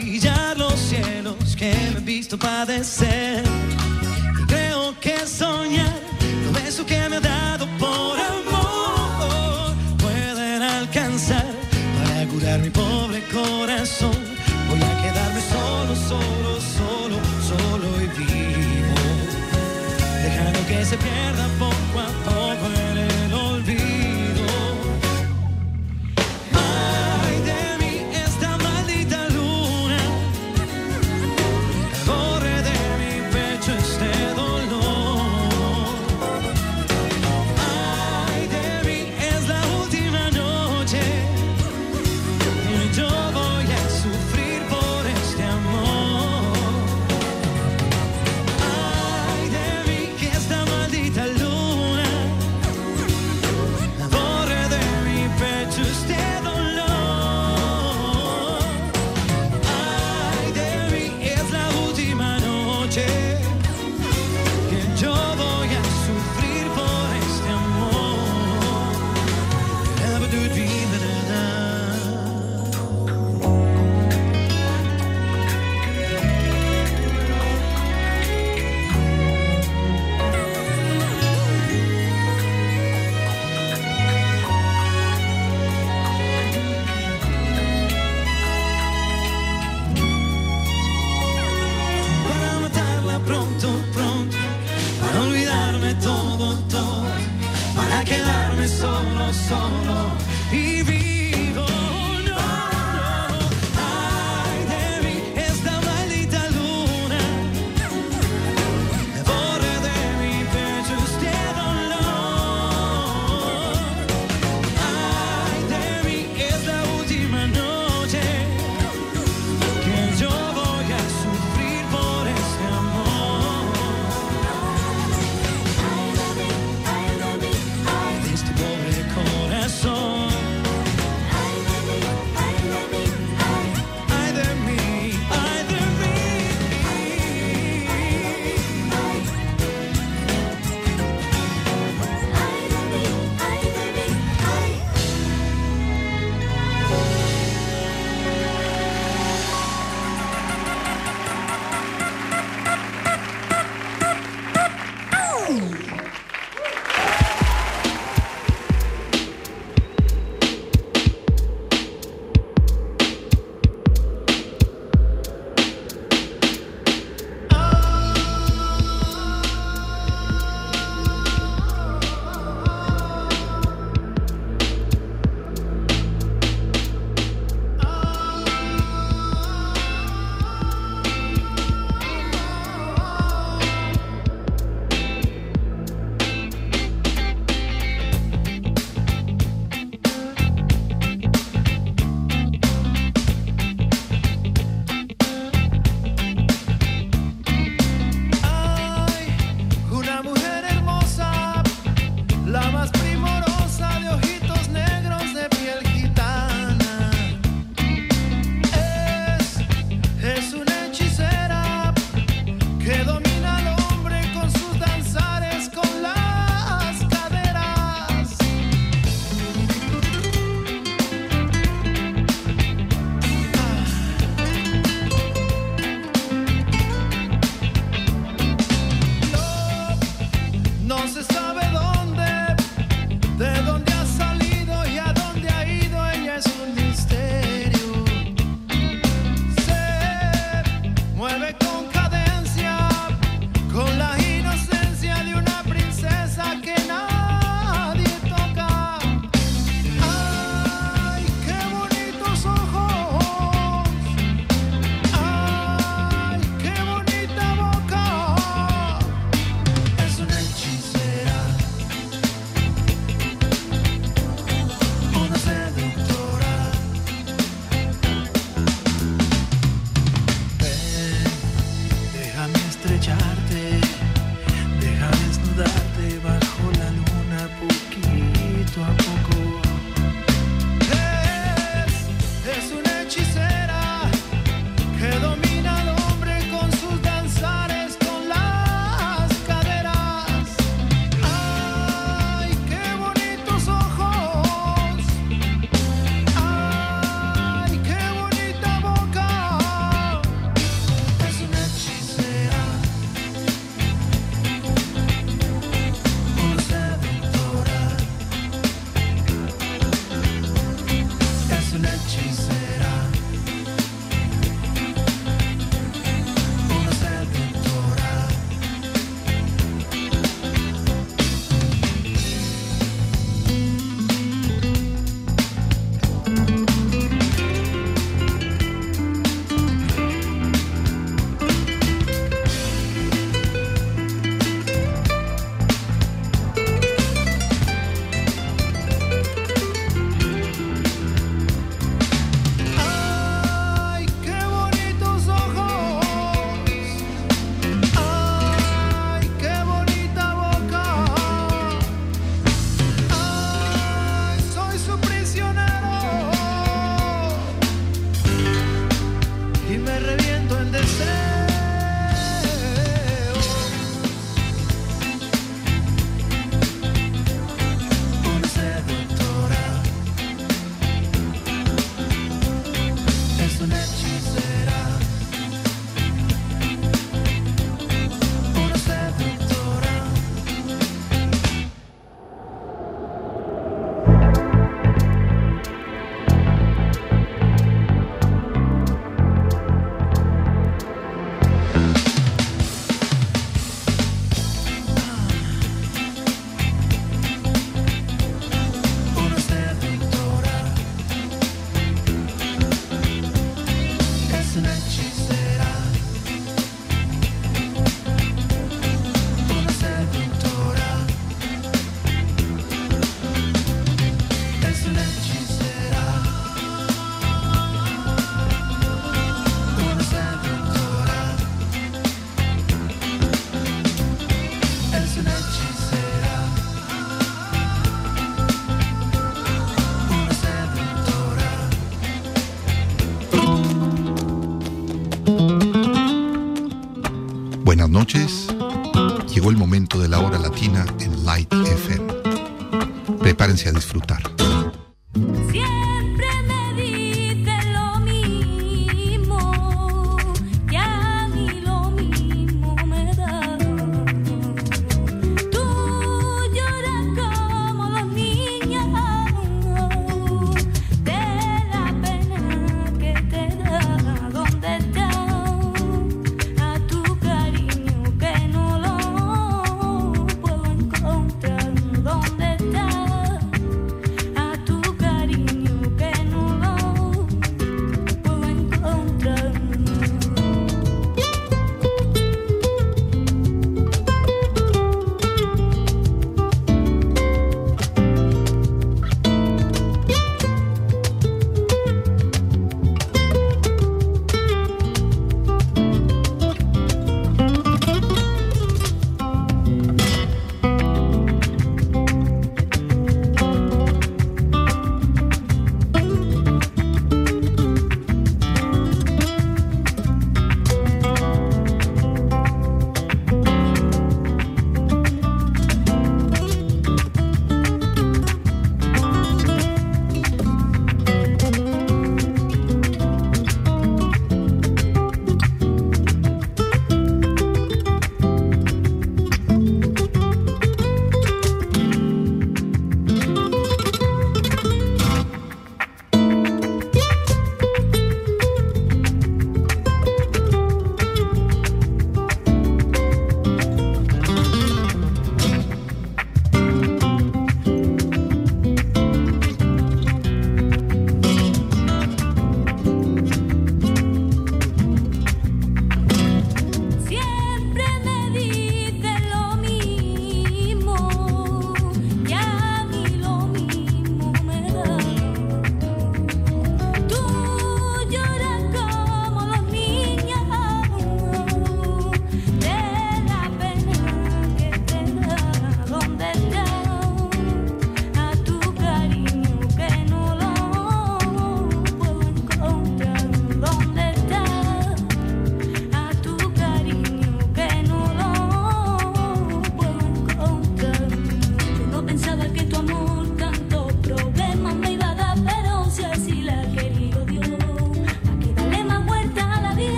brillar los cielos que me he visto padecer. Y creo que soñar lo beso que me ha dado por amor pueden alcanzar para curar mi pobre corazón. Voy a quedarme solo, solo.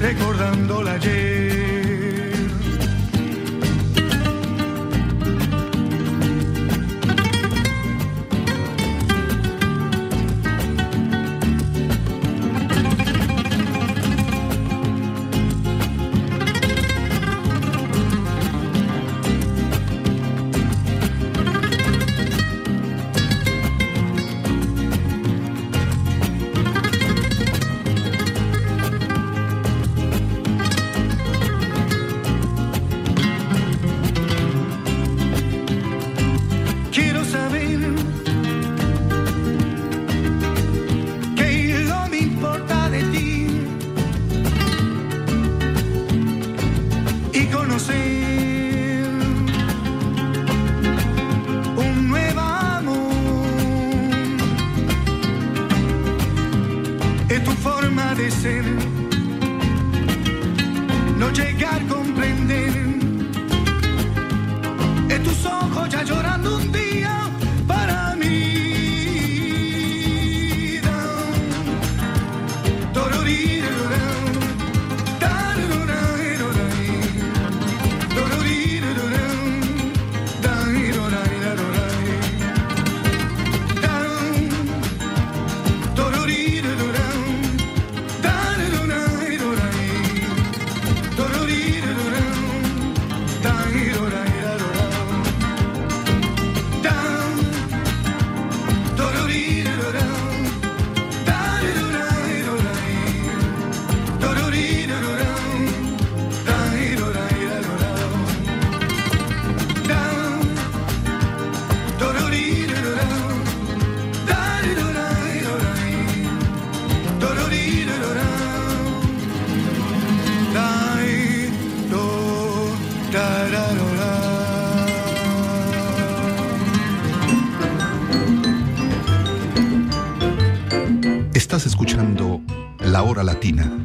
Recordando la ayer. Latina,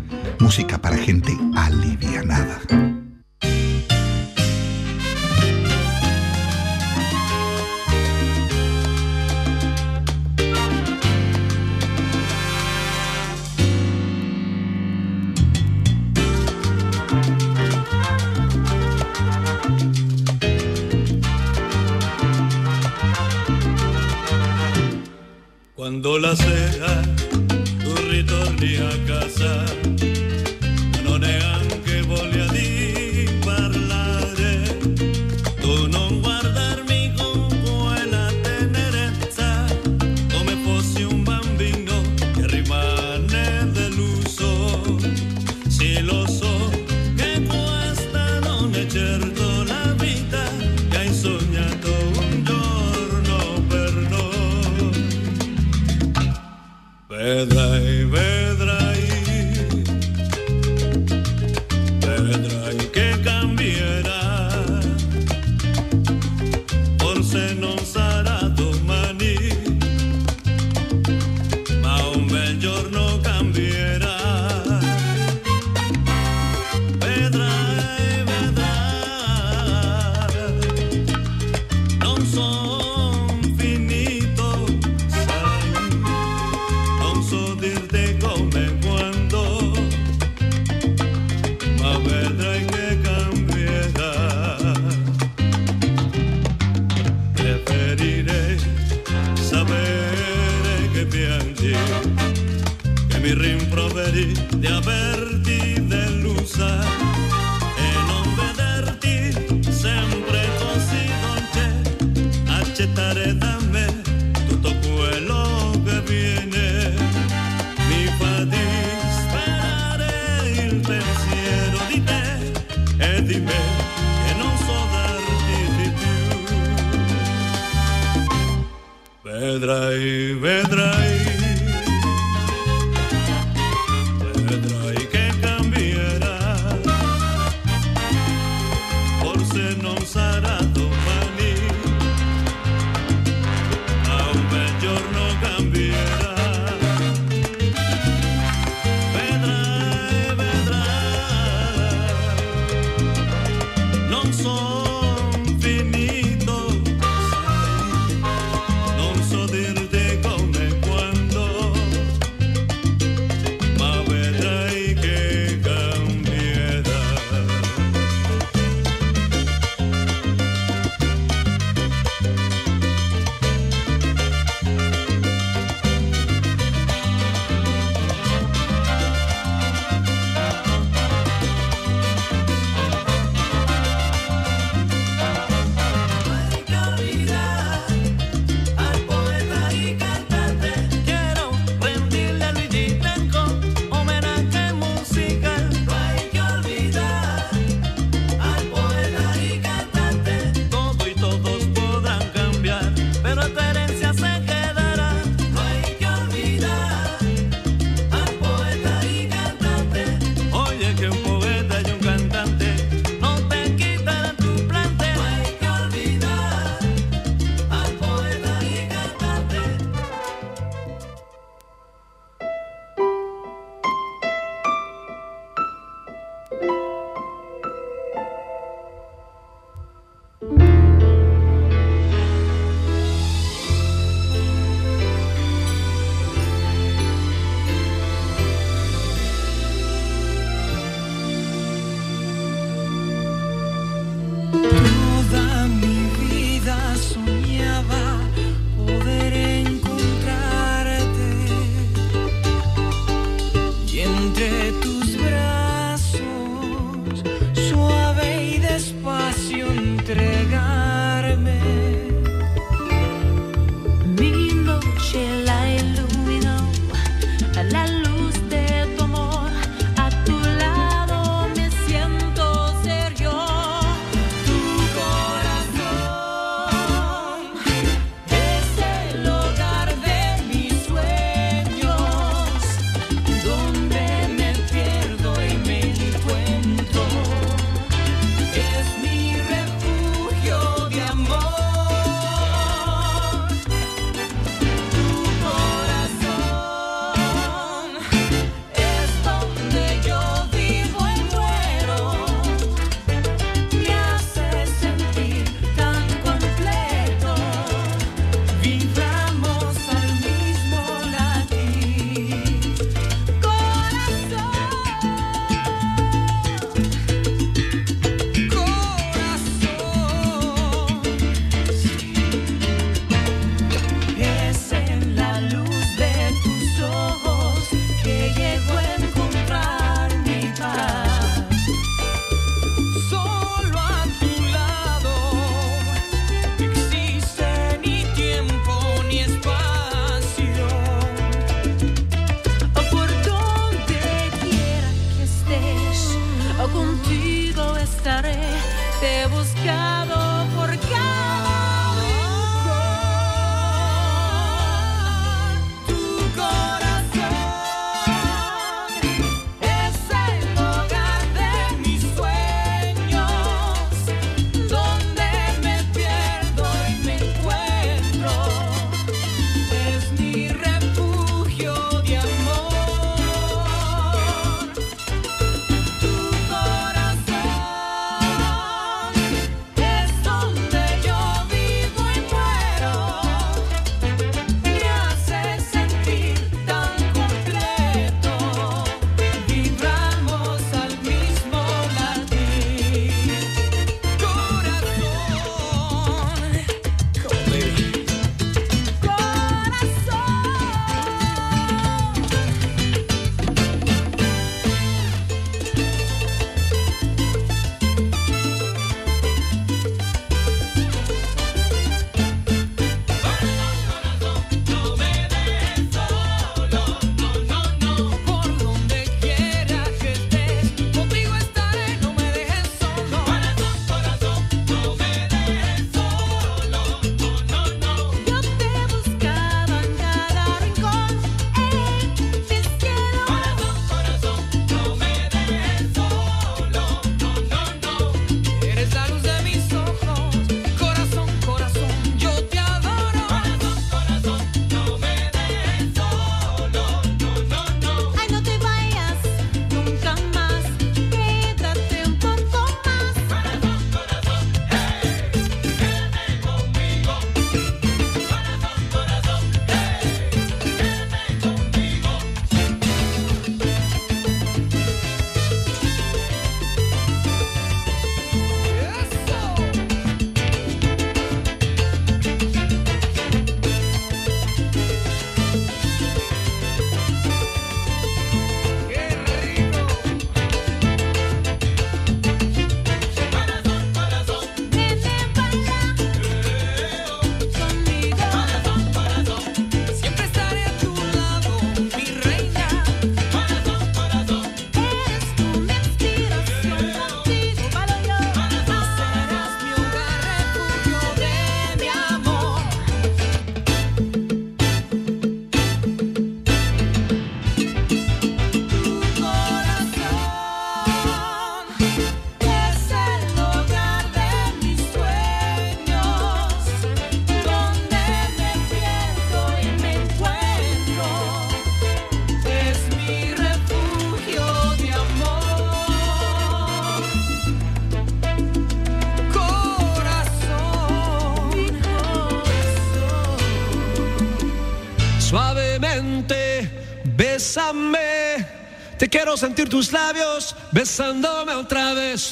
sentir tus labios besándome otra vez.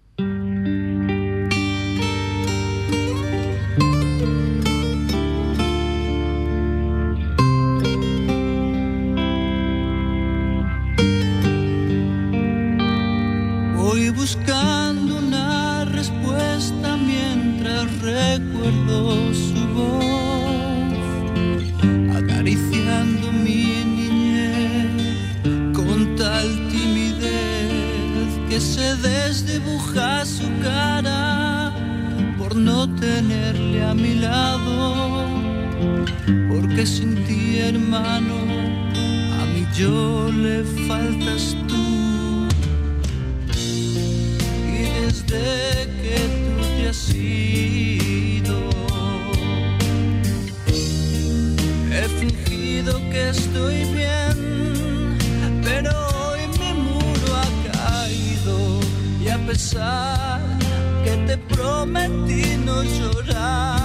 porque sin ti hermano a mí yo le faltas tú. Y desde que tú te has ido he fingido que estoy bien pero hoy mi muro ha caído. Y a pesar que te prometí no llorar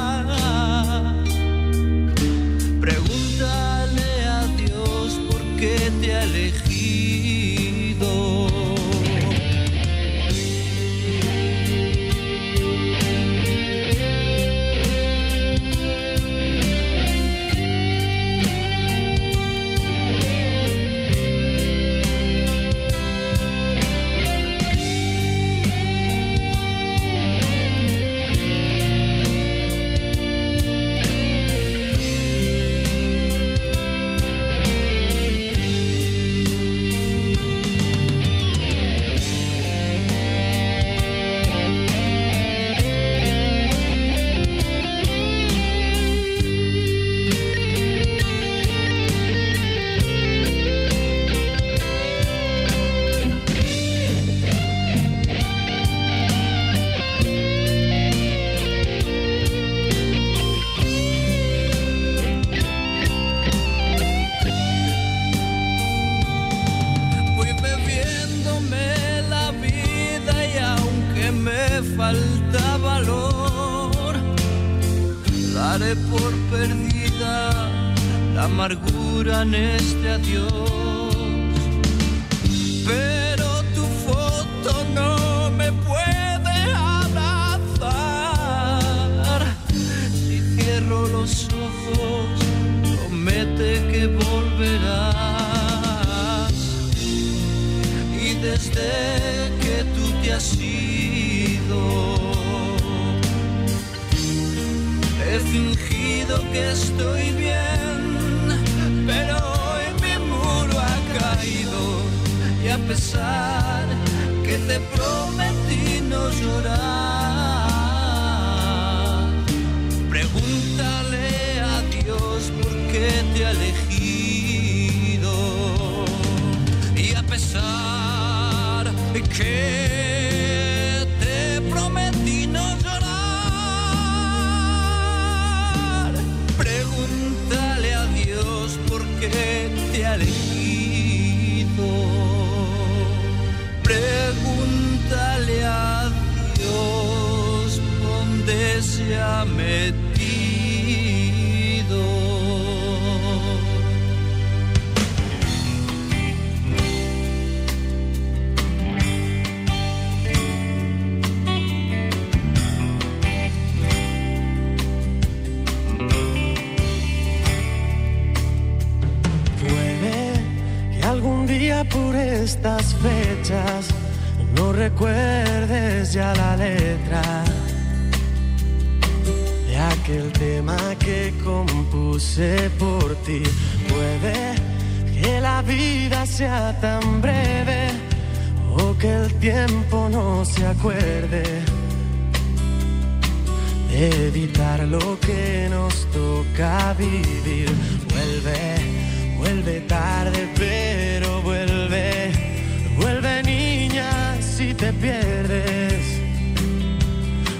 este adiós. Por estas fechas no recuerdes ya la letra de aquel tema que compuse por ti. Puede que la vida sea tan breve o que el tiempo no se acuerde de evitar lo que nos toca vivir. Vuelve, vuelve tarde, pero te pierdes.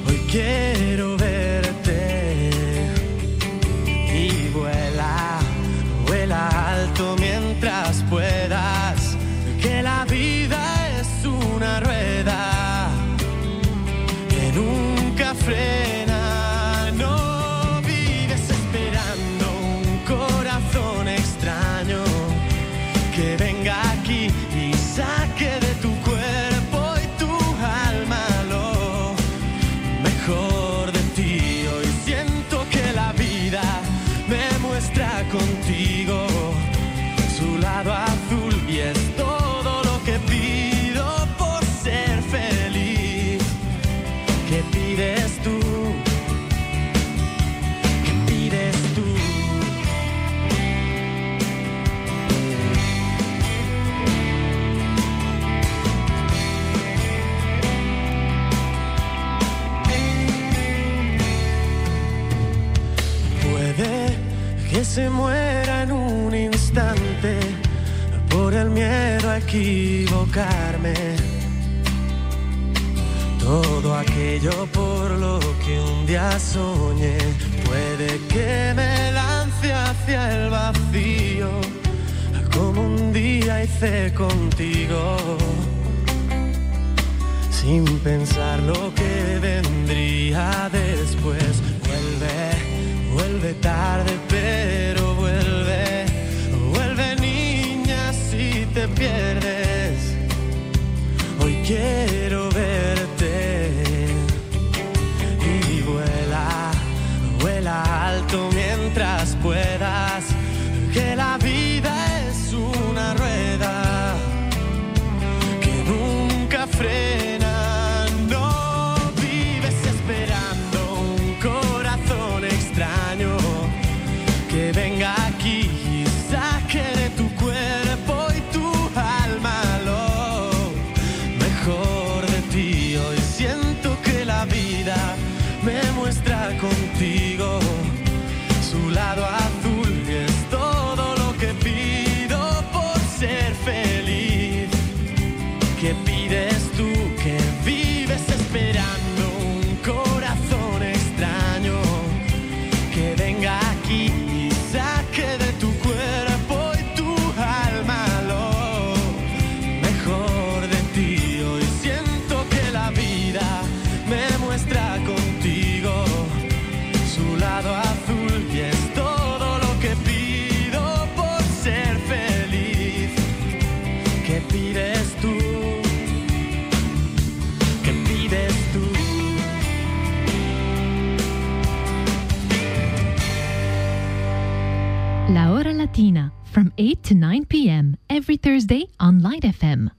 Hoy quiero verte se muera en un instante por el miedo a equivocarme. Todo aquello por lo que un día soñé puede que me lance hacia el vacío, como un día hice contigo, sin pensar lo que vendría después. Vuelve, vuelve tarde, pero vuelve, vuelve niña si te pierdes. Hoy quiero verte to 9 p.m. every Thursday on Light FM.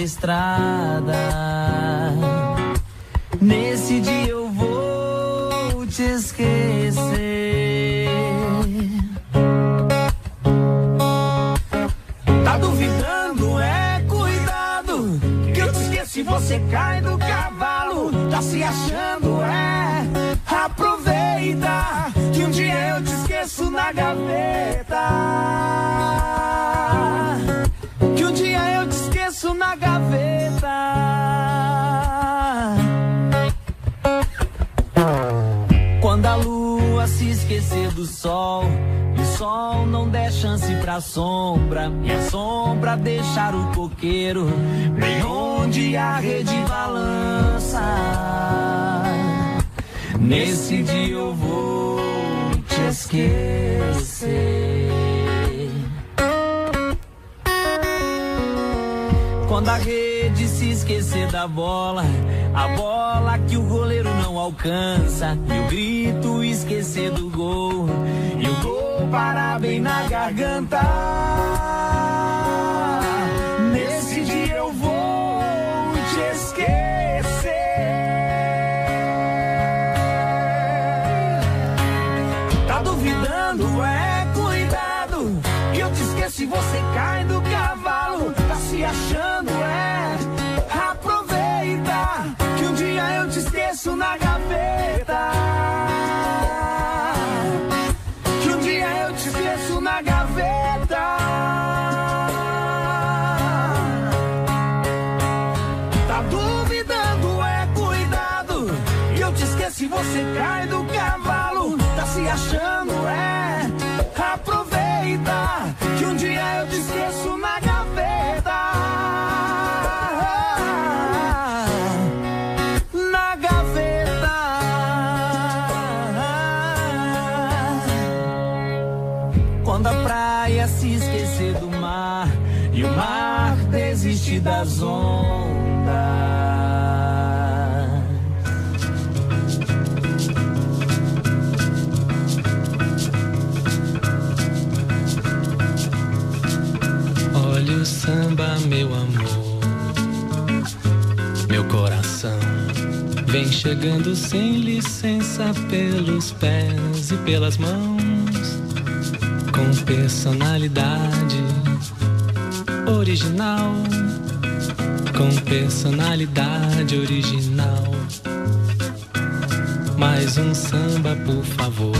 Estrada. Deixar o coqueiro bem onde a rede balança. Nesse dia eu vou te esquecer. Quando a rede se esquecer da bola, a bola que o goleiro não alcança, e o grito esquecer do gol, e o gol parar bem na garganta. Você cai do cavalo. Tá se achando? É. Aproveita. Que um dia eu te esqueço na gaveta. Que um dia eu te esqueço na gaveta. Tá duvidando? É cuidado. Que eu te esqueço e você cai do cavalo. Tá se achando? É. Aproveita dia eu te esqueço chegando sem licença pelos pés e pelas mãos, com personalidade original, com personalidade original. Mais um samba, por favor,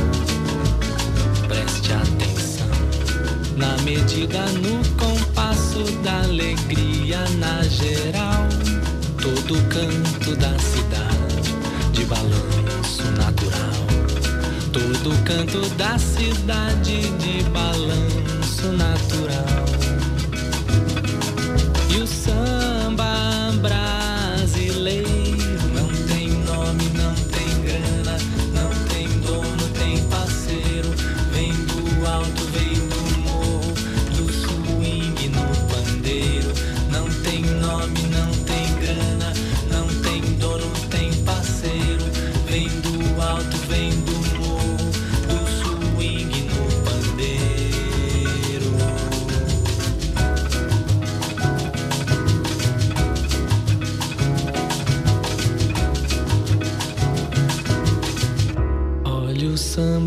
preste atenção na medida, no compasso da alegria na geral, todo canto da cidade de balanço natural. Todo canto da cidade de balanço natural.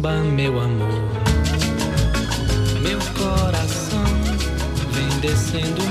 samba, meu amor. Meu coração vem descendo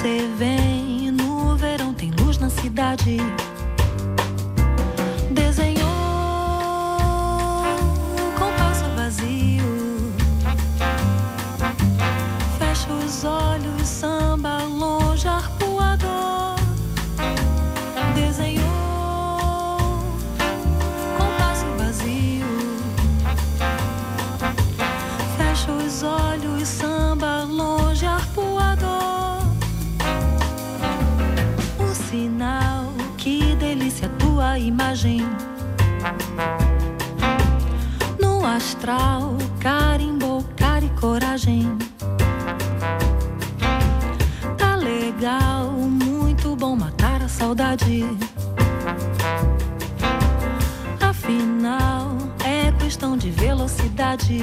você vem. No verão tem luz na cidade. astral, carimbo, cara e coragem. Tá legal, muito bom matar a saudade. Afinal, é questão de velocidade.